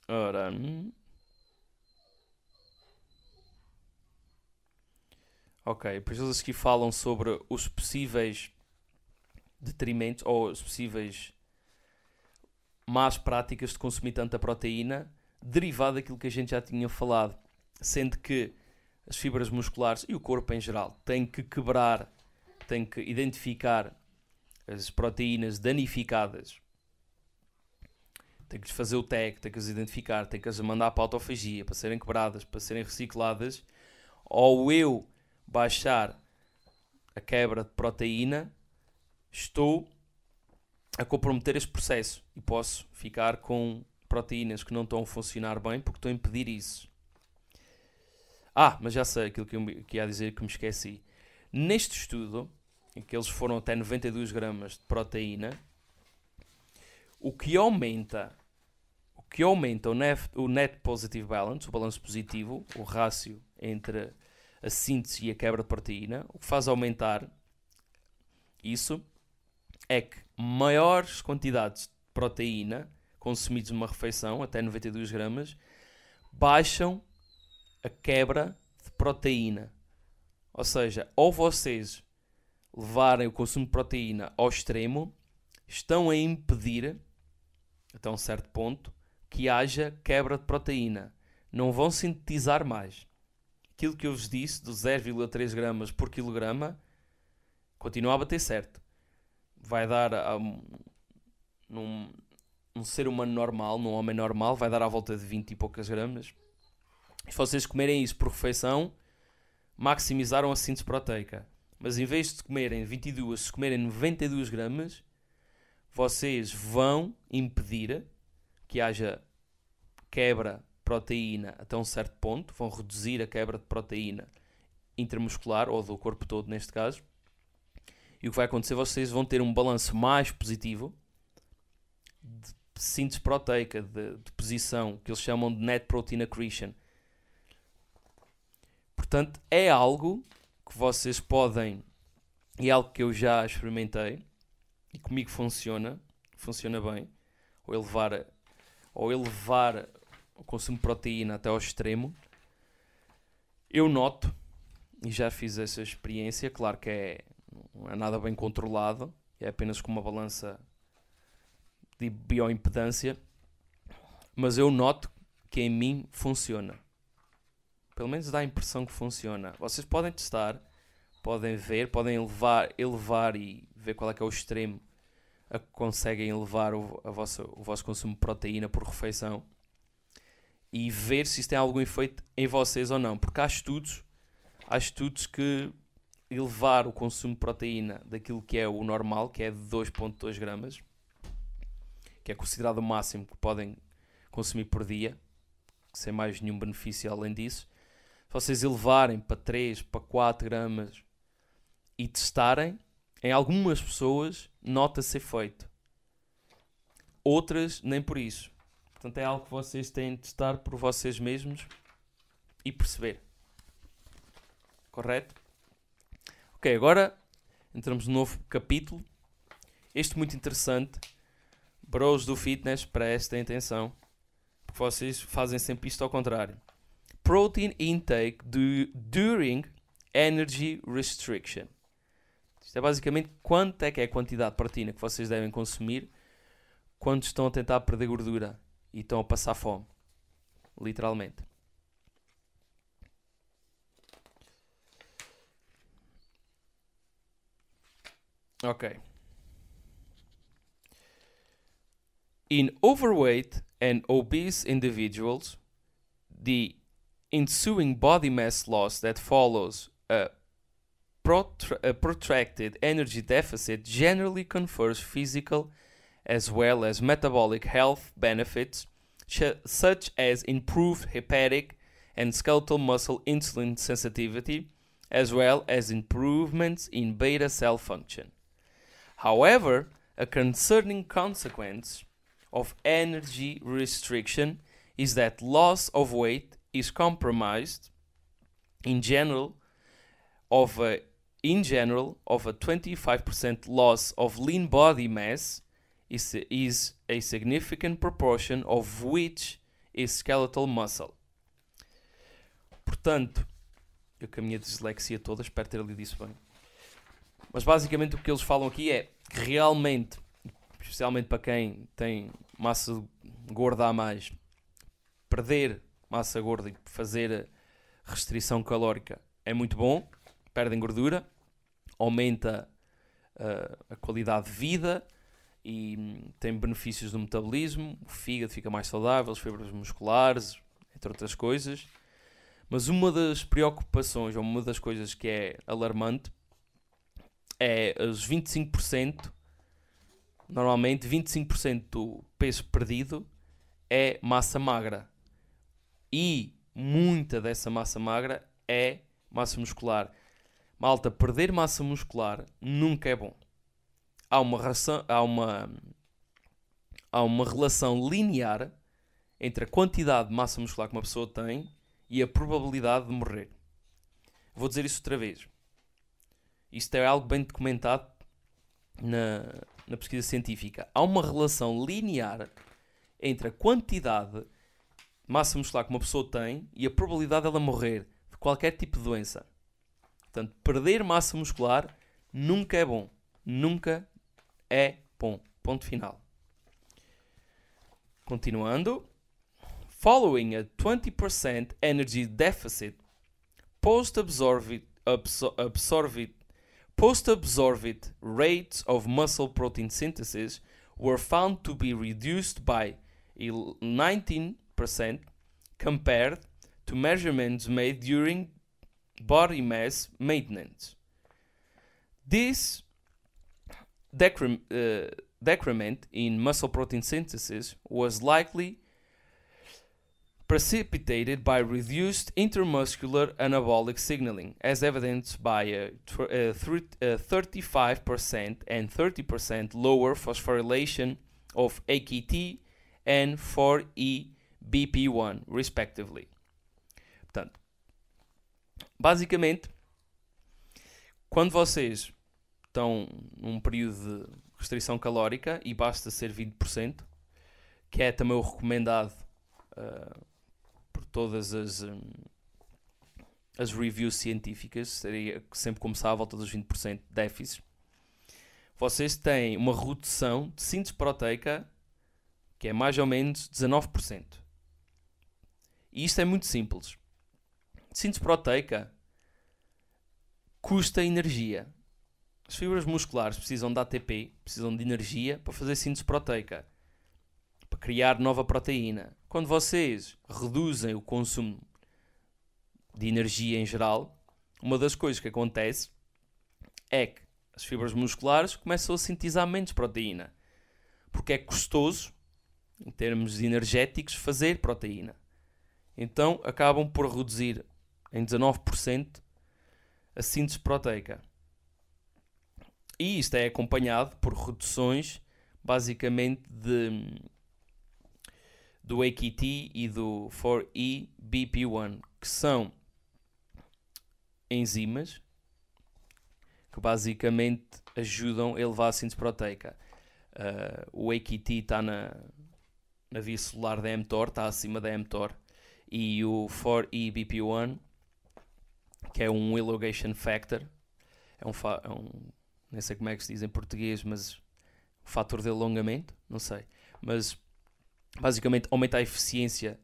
Ora. Ok, depois eles aqui falam sobre os possíveis detrimentos ou as possíveis más práticas de consumir tanta proteína derivado daquilo que a gente já tinha falado, sendo que as fibras musculares e o corpo em geral têm que quebrar, têm que identificar as proteínas danificadas tem que fazer o tag, tem que as identificar, tem que as mandar para a autofagia para serem quebradas, para serem recicladas, ou eu baixar a quebra de proteína, estou a comprometer este processo e posso ficar com proteínas que não estão a funcionar bem porque estou a impedir isso. Ah, mas já sei aquilo que, eu, que ia dizer que me esqueci. Neste estudo, em que eles foram até 92 gramas de proteína, o que aumenta que aumenta o net, o net positive balance, o balanço positivo, o rácio entre a síntese e a quebra de proteína, o que faz aumentar isso é que maiores quantidades de proteína consumidas numa refeição, até 92 gramas, baixam a quebra de proteína. Ou seja, ou vocês levarem o consumo de proteína ao extremo, estão a impedir, até um certo ponto, que haja quebra de proteína. Não vão sintetizar mais. Aquilo que eu vos disse, dos 0,3 gramas por quilograma, continua a bater certo. Vai dar a, um, num, um ser humano normal, num homem normal, vai dar à volta de 20 e poucas gramas. Se vocês comerem isso por refeição, maximizaram a síntese proteica. Mas em vez de comerem 22, se comerem 92 gramas, vocês vão impedir que haja quebra proteína até um certo ponto, vão reduzir a quebra de proteína intramuscular ou do corpo todo neste caso. E o que vai acontecer, vocês vão ter um balanço mais positivo de síntese proteica, de, de posição, que eles chamam de net protein accretion. Portanto, é algo que vocês podem, e é algo que eu já experimentei e comigo funciona, funciona bem, ou elevar ou elevar o consumo de proteína até ao extremo, eu noto, e já fiz essa experiência, claro que é, é nada bem controlado, é apenas com uma balança de bioimpedância, mas eu noto que em mim funciona. Pelo menos dá a impressão que funciona. Vocês podem testar, podem ver, podem elevar, elevar e ver qual é que é o extremo a que conseguem elevar o, a vossa, o vosso consumo de proteína por refeição. e ver se isso tem algum efeito em vocês ou não. Porque há estudos, há estudos que elevar o consumo de proteína daquilo que é o normal, que é de 2.2 gramas, que é considerado o máximo que podem consumir por dia, sem mais nenhum benefício além disso. Se vocês elevarem para 3, para 4 gramas e testarem, em algumas pessoas nota-se efeito. Outras nem por isso. Portanto, é algo que vocês têm de testar por vocês mesmos e perceber. Correto? Ok, agora entramos no novo capítulo. Este muito interessante. Bros do fitness, prestem atenção. Porque vocês fazem sempre isto ao contrário. Protein intake do, during energy restriction. Isto é basicamente quanto é que é a quantidade de proteína que vocês devem consumir quando estão a tentar perder gordura e estão a passar fome. Literalmente. Ok. In overweight and obese individuals, the ensuing body mass loss that follows a, protra- a uh, protracted energy deficit generally confers physical as well as metabolic health benefits, ch- such as improved hepatic and skeletal muscle insulin sensitivity, as well as improvements in beta cell function. However, a concerning consequence of energy restriction is that loss of weight is compromised in general of a, in general of a 25% loss of lean body mass is, is a significant proportion of which is skeletal muscle. Portanto, eu com a minha dislexia toda, espero ter lido isso bem. Mas basicamente o que eles falam aqui é que realmente, especialmente para quem tem massa gorda a mais, perder massa gorda e fazer restrição calórica é muito bom, perdem gordura, aumenta uh, a qualidade de vida e hum, tem benefícios no metabolismo, o fígado fica mais saudável, as fibras musculares, entre outras coisas. Mas uma das preocupações, ou uma das coisas que é alarmante, é os 25%, normalmente 25% do peso perdido é massa magra. E muita dessa massa magra é massa muscular. Malta, perder massa muscular nunca é bom. Há uma, ração, há uma, há uma relação linear entre a quantidade de massa muscular que uma pessoa tem e a probabilidade de morrer. Vou dizer isso outra vez. Isto é algo bem documentado na, na pesquisa científica. Há uma relação linear entre a quantidade de massa muscular que uma pessoa tem e a probabilidade dela morrer de qualquer tipo de doença. Portanto, perder massa muscular nunca é bom. Nunca é bom. Ponto final. Continuando. Following a 20% energy deficit, post-absorbed absorbed, post-absorbed rates of muscle protein synthesis were found to be reduced by 19% compared to measurements made during body mass maintenance. This decrem- uh, decrement in muscle protein synthesis was likely precipitated by reduced intermuscular anabolic signaling, as evidenced by a, tr- a, thr- a 35% and 30% lower phosphorylation of AKT and 4E-BP1, respectively. Portanto, basicamente, quando vocês estão num período de restrição calórica e basta ser 20%, que é também o recomendado uh, por todas as, um, as reviews científicas, seria sempre começar à volta dos 20% de déficit. Vocês têm uma redução de síntese proteica que é mais ou menos 19%. E isto é muito simples. Síntese proteica custa energia. As fibras musculares precisam de ATP, precisam de energia para fazer síntese proteica. Para criar nova proteína. Quando vocês reduzem o consumo de energia em geral, uma das coisas que acontece é que as fibras musculares começam a sintetizar menos proteína. Porque é custoso, em termos energéticos, fazer proteína. Então acabam por reduzir em 19% a síntese proteica. E isto é acompanhado por reduções basicamente de, do AKT e do 4E-BP1, que são enzimas que basicamente ajudam a elevar a síntese proteica. Uh, o AKT está na, na via celular da mTOR, está acima da mTOR, e o 4-EBP1, que é um elongation factor, é um, é um, nem sei como é que se diz em português, mas fator de alongamento, não sei, mas basicamente aumenta a eficiência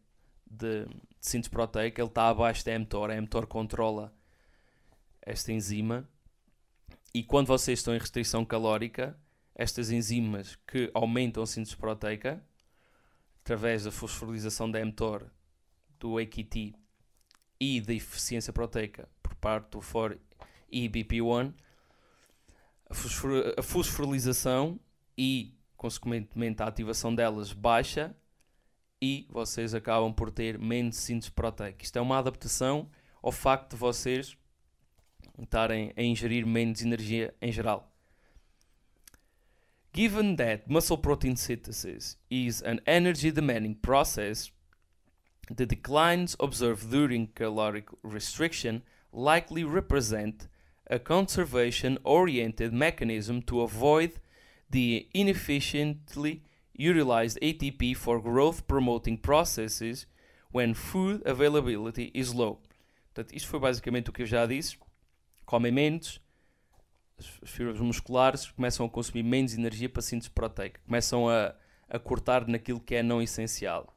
de, de síntese proteica, ele está abaixo da mTOR, a mTOR controla esta enzima. E quando vocês estão em restrição calórica, estas enzimas que aumentam a síntese proteica através da fosforilação da mTOR, do AKT e da eficiência proteica por parte do 4-EBP1, a, fosfor a fosforilação e, consequentemente, a ativação delas baixa e vocês acabam por ter menos síntese proteica. Isto é uma adaptação ao facto de vocês estarem a ingerir menos energia em geral. Given that muscle protein synthesis is an energy demanding process, the declines observed during caloric restriction likely represent a conservation oriented mechanism to avoid the inefficiently utilized ATP for growth promoting processes when food availability is low. Portanto, isto foi basicamente o que eu já disse. comem menos, as fibras musculares começam a consumir menos energia para síntese proteica, começam a, a cortar naquilo que é não essencial.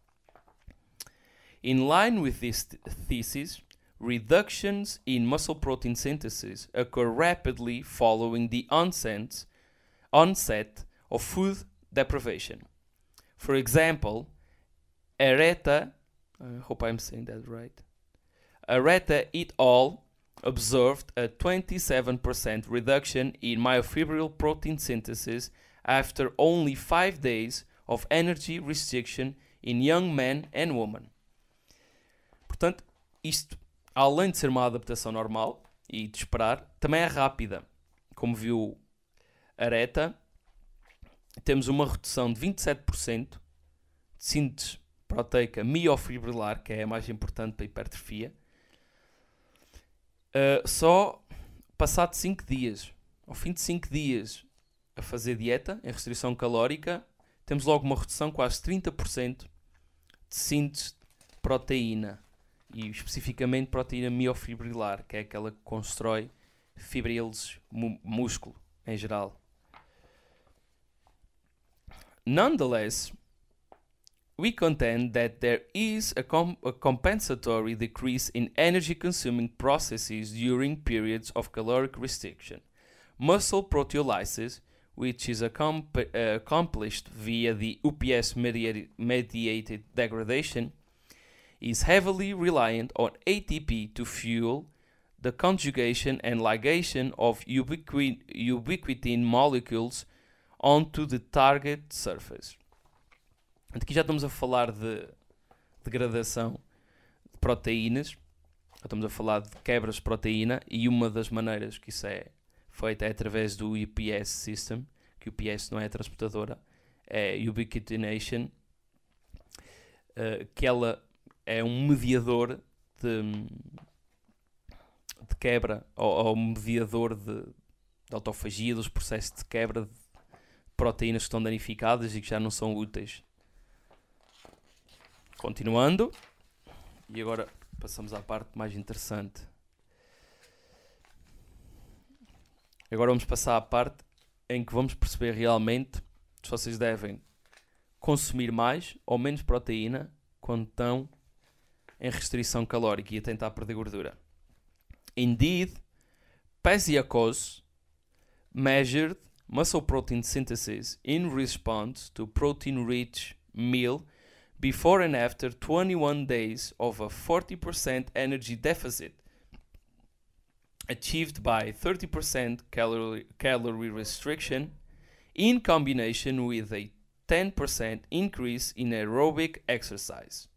In line with this thesis, reductions in muscle protein synthesis occur rapidly following the onset, onset of food deprivation. For example, Areta, I hope I'm saying that right, Areta et al observed a 27% reduction in myofibril protein synthesis after only 5 days of energy restriction in young men and women. Portanto, isto, além de ser uma adaptação normal e de esperar, também é rápida. Como viu Areta, temos uma redução de 27% de síntese proteica miofibrilar, que é a mais importante para a hipertrofia, Uh, só passado 5 dias, ao fim de 5 dias a fazer dieta, em restrição calórica, temos logo uma redução quase 30% de síntese de proteína e especificamente proteína miofibrilar, que é aquela que constrói fibrilos, músculo em geral. Nonetheless, we contend that there is a, com a, compensatory decrease in energy consuming processes during periods of caloric restriction. Muscle proteolysis, which is uh, accomplished via the UPS mediated, degradation, is heavily reliant on ATP to fuel the conjugation and ligation of ubiqui ubiquitin molecules onto the target surface. Aqui já estamos a falar de degradação de proteínas, estamos a falar de quebras de proteína e uma das maneiras que isso é feito é através do UPS System, que o UPS não é transportadora, é Ubiquitination, uh, que ela é um mediador de, de quebra, ou, ou mediador de, de autofagia, dos processos de quebra de proteínas que estão danificadas e que já não são úteis Continuando, e agora passamos à parte mais interessante. Agora vamos passar à parte em que vamos perceber realmente se vocês devem consumir mais ou menos proteína quando estão em restrição calórica e a tentar perder gordura. Indeed, Pasiakos measured muscle protein synthesis in response to protein-rich meal before and after 21 days of a 40% energy deficit achieved by 30% calorie, calorie restriction in combination with a 10% increase in aerobic exercise.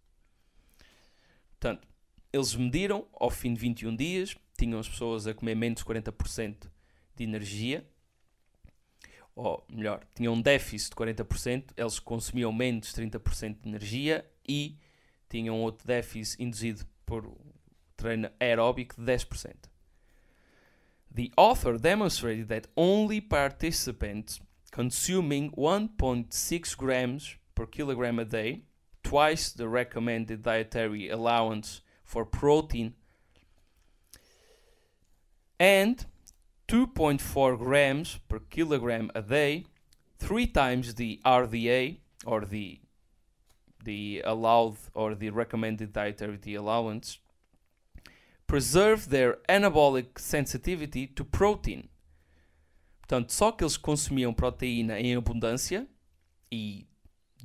Portanto, eles mediram ao fim de 21 dias, tinham as pessoas a comer menos 40% de energia, ou melhor, tinham um déficit de 40%, eles consumiam menos 30% de energia e tinham outro déficit induzido por treino aeróbico de 10%. The author demonstrated that only participants consuming 1.6 grams per kilogram a day, twice the recommended dietary allowance for protein, and 2.4 grams per kilogram a day, three times the RDA or the the allowed or the recommended dietary allowance, preserve their anabolic sensitivity to protein. Portanto, só que eles consumiam proteína em abundância e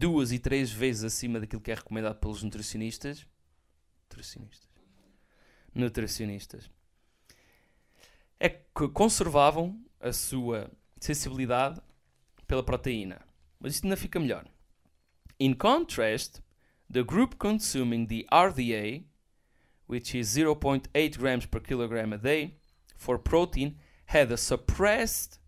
duas e três vezes acima daquilo que é recomendado pelos nutricionistas. Nutricionistas. Nutricionistas é que conservavam a sua sensibilidade pela proteína. Mas isto ainda fica melhor. In contrast, the group consuming the RDA, which is 0.8 grams per kilogram a day, for protein, had a suppressed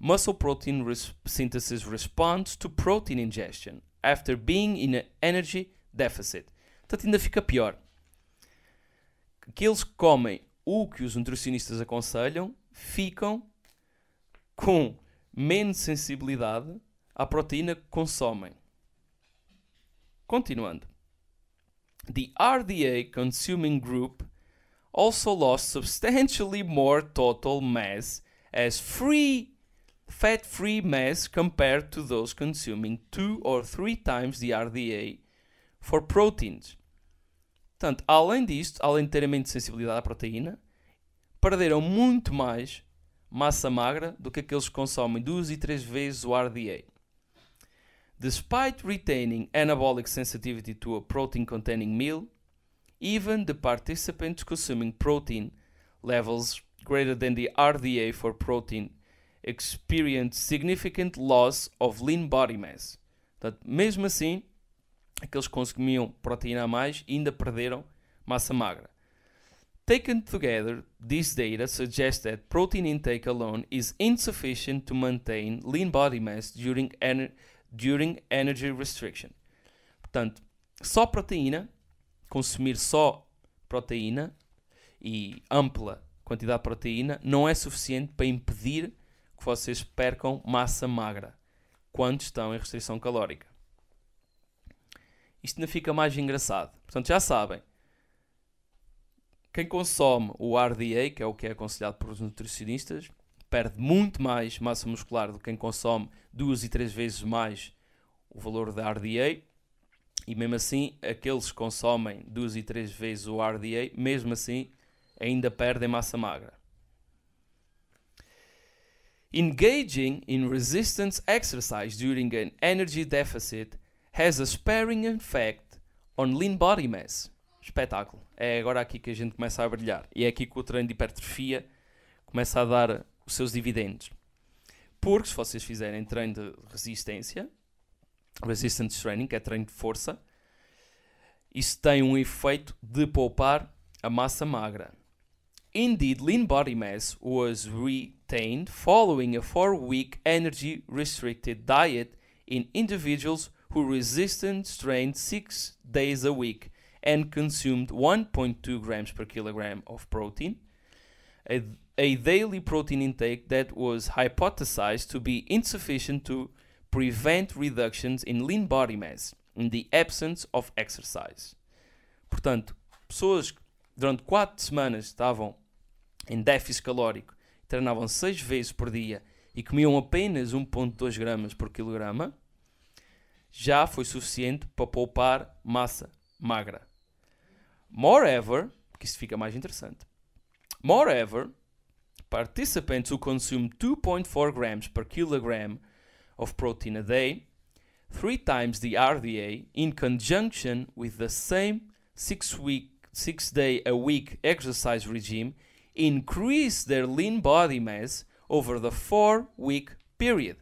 muscle protein res synthesis response to protein ingestion after being in an energy deficit. Portanto, ainda fica pior. Que comem o que os nutricionistas aconselham, ficam com menos sensibilidade à proteína que consomem. Continuando. The RDA consuming group also lost substantially more total mass as free fat-free mass compared to those consuming two or three times the RDA for proteins. Portanto, além disto, além de terem menos sensibilidade à proteína, perderam muito mais massa magra do que aqueles que consomem duas e três vezes o RDA. Despite retaining anabolic sensitivity to a protein containing meal, even the participants consuming protein levels greater than the RDA for protein experienced significant loss of lean body mass. Portanto, mesmo assim, aqueles que consumiam proteína a mais ainda perderam massa magra. Taken together, this data suggests that protein intake alone is insufficient to maintain lean body mass during, ener during energy restriction. Portanto, só proteína, consumir só proteína e ampla quantidade de proteína não é suficiente para impedir que vocês percam massa magra quando estão em restrição calórica. Isto ainda fica mais engraçado. Portanto, já sabem, quem consome o RDA, que é o que é aconselhado pelos nutricionistas, perde muito mais massa muscular do que quem consome duas e três vezes mais o valor da RDA. E mesmo assim, aqueles que consomem duas e três vezes o RDA, mesmo assim, ainda perdem massa magra. Engaging in resistance exercise during an energy deficit has a sparing effect on lean body mass espetáculo. É agora aqui que a gente começa a brilhar. E é aqui que o treino de hipertrofia começa a dar os seus dividendos. Porque se vocês fizerem treino de resistência, resistance training, que é treino de força, isso tem um efeito de poupar a massa magra. Indeed, lean body mass was retained following a four-week energy restricted diet in individuals who resistance trained six days a week and consumed 1.2 grams per kilogram of protein, a, a daily protein intake that was hypothesized to be insufficient to prevent reductions in lean body mass in the absence of exercise. Portanto, pessoas durante 4 semanas estavam em déficit calórico, treinavam 6 vezes por dia e comiam apenas 1.2 gramas por quilograma, já foi suficiente para poupar massa magra. Moreover, que isso fica mais interessante. Moreover, participants who consume 2.4 grams per kilogram of protein a day three times the RDA in conjunction with the same six week six day a week exercise regime increase their lean body mass over the four week period.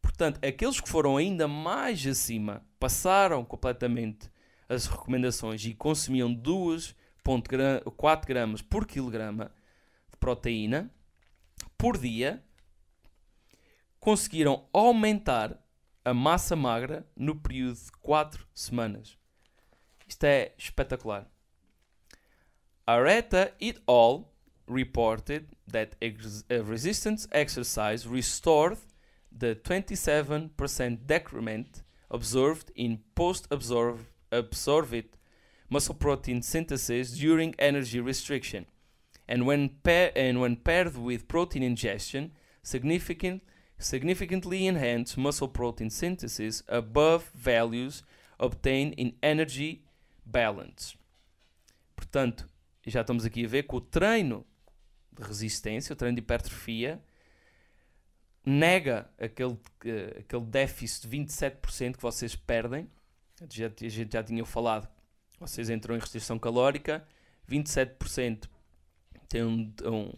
Portanto, aqueles que foram ainda mais acima passaram completamente as recomendações e consumiam 2,4 gramas por quilograma de proteína por dia, conseguiram aumentar a massa magra no período de 4 semanas. Isto é espetacular. Areta et al. reported that ex uh, resistance exercise restored the 27% decrement observed in post-absorbed muscle protein synthesis during energy restriction, and when, and when paired with protein ingestion, significant, significantly enhanced muscle protein synthesis above values obtained in energy balance. Portanto, já estamos aqui a ver que o treino de resistência, o treino de hipertrofia, nega aquele, uh, aquele déficit de 27% que vocês perdem. Já, a gente já tinha falado, vocês entram em restrição calórica, 27% tem um, um,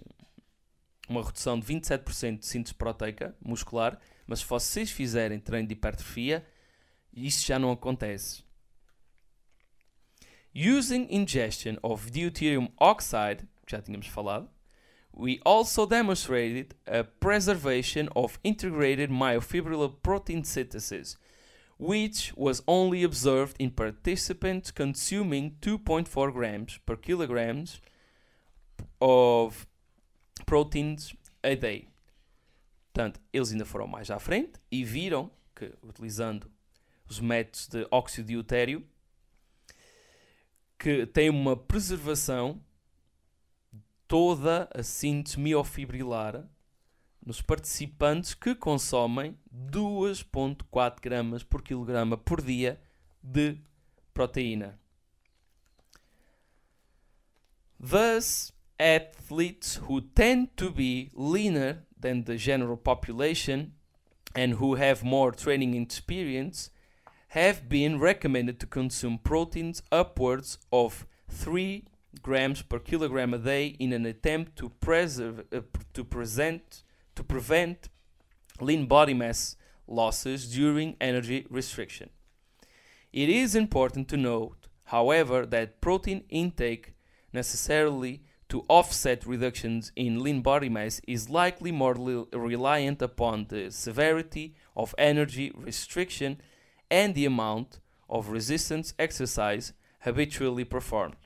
uma redução de 27% de síntese proteica muscular, mas se vocês fizerem treino de hipertrofia, isso já não acontece. Using ingestion of deuterium oxide, já tínhamos falado, we also demonstrated a preservation of integrated myofibrillar protein synthesis, which was only observed in participants consuming 2.4 grams per kilograms of proteins a day. Portanto, eles ainda foram mais à frente e viram que, utilizando os métodos de óxido de deutério, que tem uma preservação toda a síntese miofibrilar nos participantes que consomem 2.4 gramas por quilograma por dia de proteína. Thus, athletes who tend to be leaner than the general population and who have more training experience have been recommended to consume proteins upwards of 3 grams per kilogram a day in an attempt to preserve uh, to present to prevent lean body mass losses during energy restriction. It is important to note, however, that protein intake necessarily to offset reductions in lean body mass is likely more reliant upon the severity of energy restriction and the amount of resistance exercise habitually performed.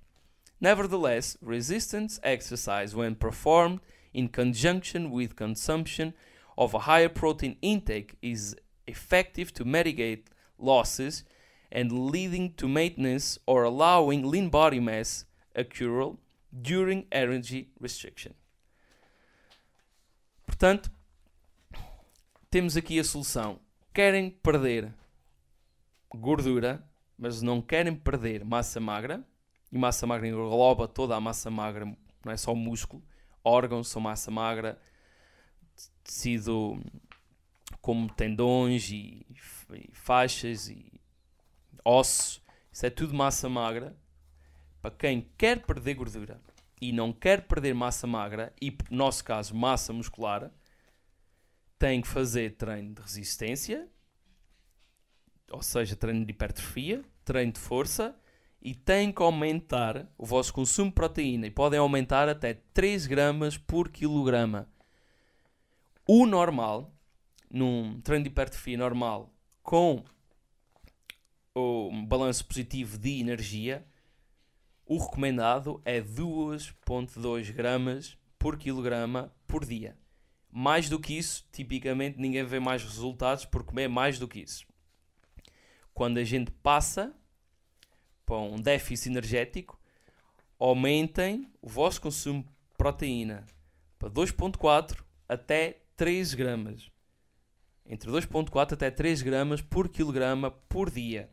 Nevertheless, resistance exercise, when performed in conjunction with consumption of a higher protein intake, is effective to mitigate losses and leading to maintenance or allowing lean body mass accrual during energy restriction. Portanto, temos aqui a solução. Querem perder gordura, mas não querem perder massa magra, e massa magra engloba toda a massa magra, não é só o músculo, órgãos são massa magra, tecido como tendões e, faixas e ossos, isso é tudo massa magra. Para quem quer perder gordura e não quer perder massa magra, e no nosso caso massa muscular, tem que fazer treino de resistência ou seja, treino de hipertrofia, treino de força e tem que aumentar o vosso consumo de proteína e podem aumentar até 3 gramas por quilograma. O normal, num treino de hipertrofia normal, com o balanço positivo de energia, o recomendado é 2.2 gramas por quilograma por dia. Mais do que isso, tipicamente ninguém vê mais resultados por comer mais do que isso quando a gente passa para um déficit energético, aumentem o vosso consumo de proteína para 2.4 até 3 gramas. Entre 2.4 até 3 gramas por quilograma por dia.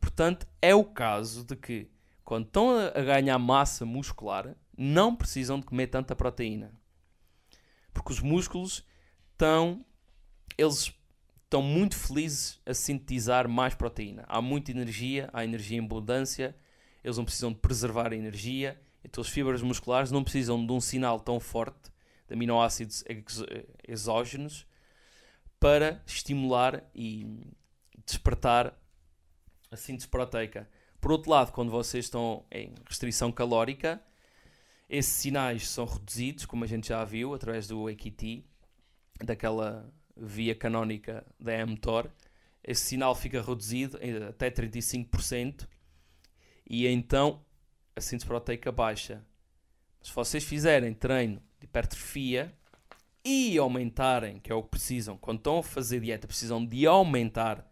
Portanto, é o caso de que quando estão a ganhar massa muscular, não precisam de comer tanta proteína. Porque os músculos estão, eles estão muito felizes a sintetizar mais proteína. Há muita energia, há energia em abundância, eles não precisam de preservar a energia, então as fibras musculares não precisam de um sinal tão forte de aminoácidos exógenos para estimular e despertar a síntese proteica. Por outro lado, quando vocês estão em restrição calórica, esses sinais são reduzidos, como a gente já viu, através do AQT, daquela via canónica da mTOR. Esse sinal fica reduzido até 35% e então a síntese proteica baixa. Se vocês fizerem treino de hipertrofia e aumentarem, que é o que precisam, quando estão a fazer dieta, precisam de aumentar.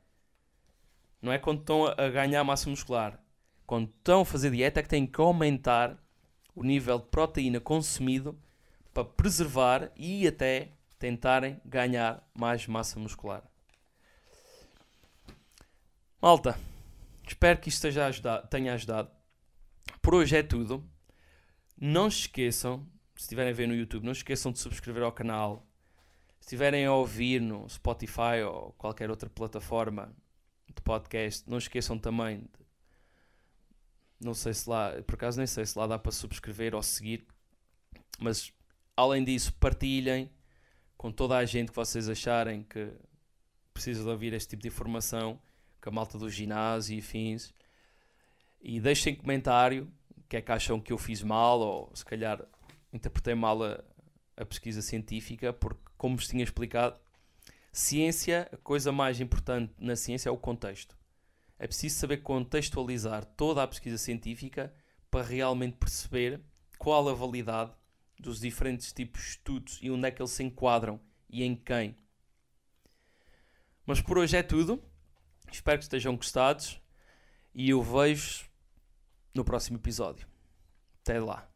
Não é quando estão a ganhar massa muscular. Quando estão a fazer dieta é que têm que aumentar o nível de proteína consumido para preservar e até tentarem ganhar mais massa muscular. Malta, espero que isto ajudado, tenha ajudado. Por hoje é tudo. Não se esqueçam, se estiverem a ver no YouTube, não se esqueçam de subscrever ao canal. Se estiverem a ouvir no Spotify ou qualquer outra plataforma de podcast, não esqueçam também de, não sei se lá, por acaso nem sei se lá dá para subscrever ou seguir, mas além disso, partilhem com toda a gente que vocês acharem que precisa de ouvir este tipo de informação, com a malta do ginásio e fins. E deixem comentário o que é que acham que eu fiz mal, ou se calhar interpretei mal a, a pesquisa científica, porque, como vos tinha explicado, ciência, a coisa mais importante na ciência é o contexto. É preciso saber contextualizar toda a pesquisa científica para realmente perceber qual a validade dos diferentes tipos de estudos e onde é que eles se enquadram e em quem. Mas por hoje é tudo. Espero que estejam gostados e eu vejo no próximo episódio. Até lá.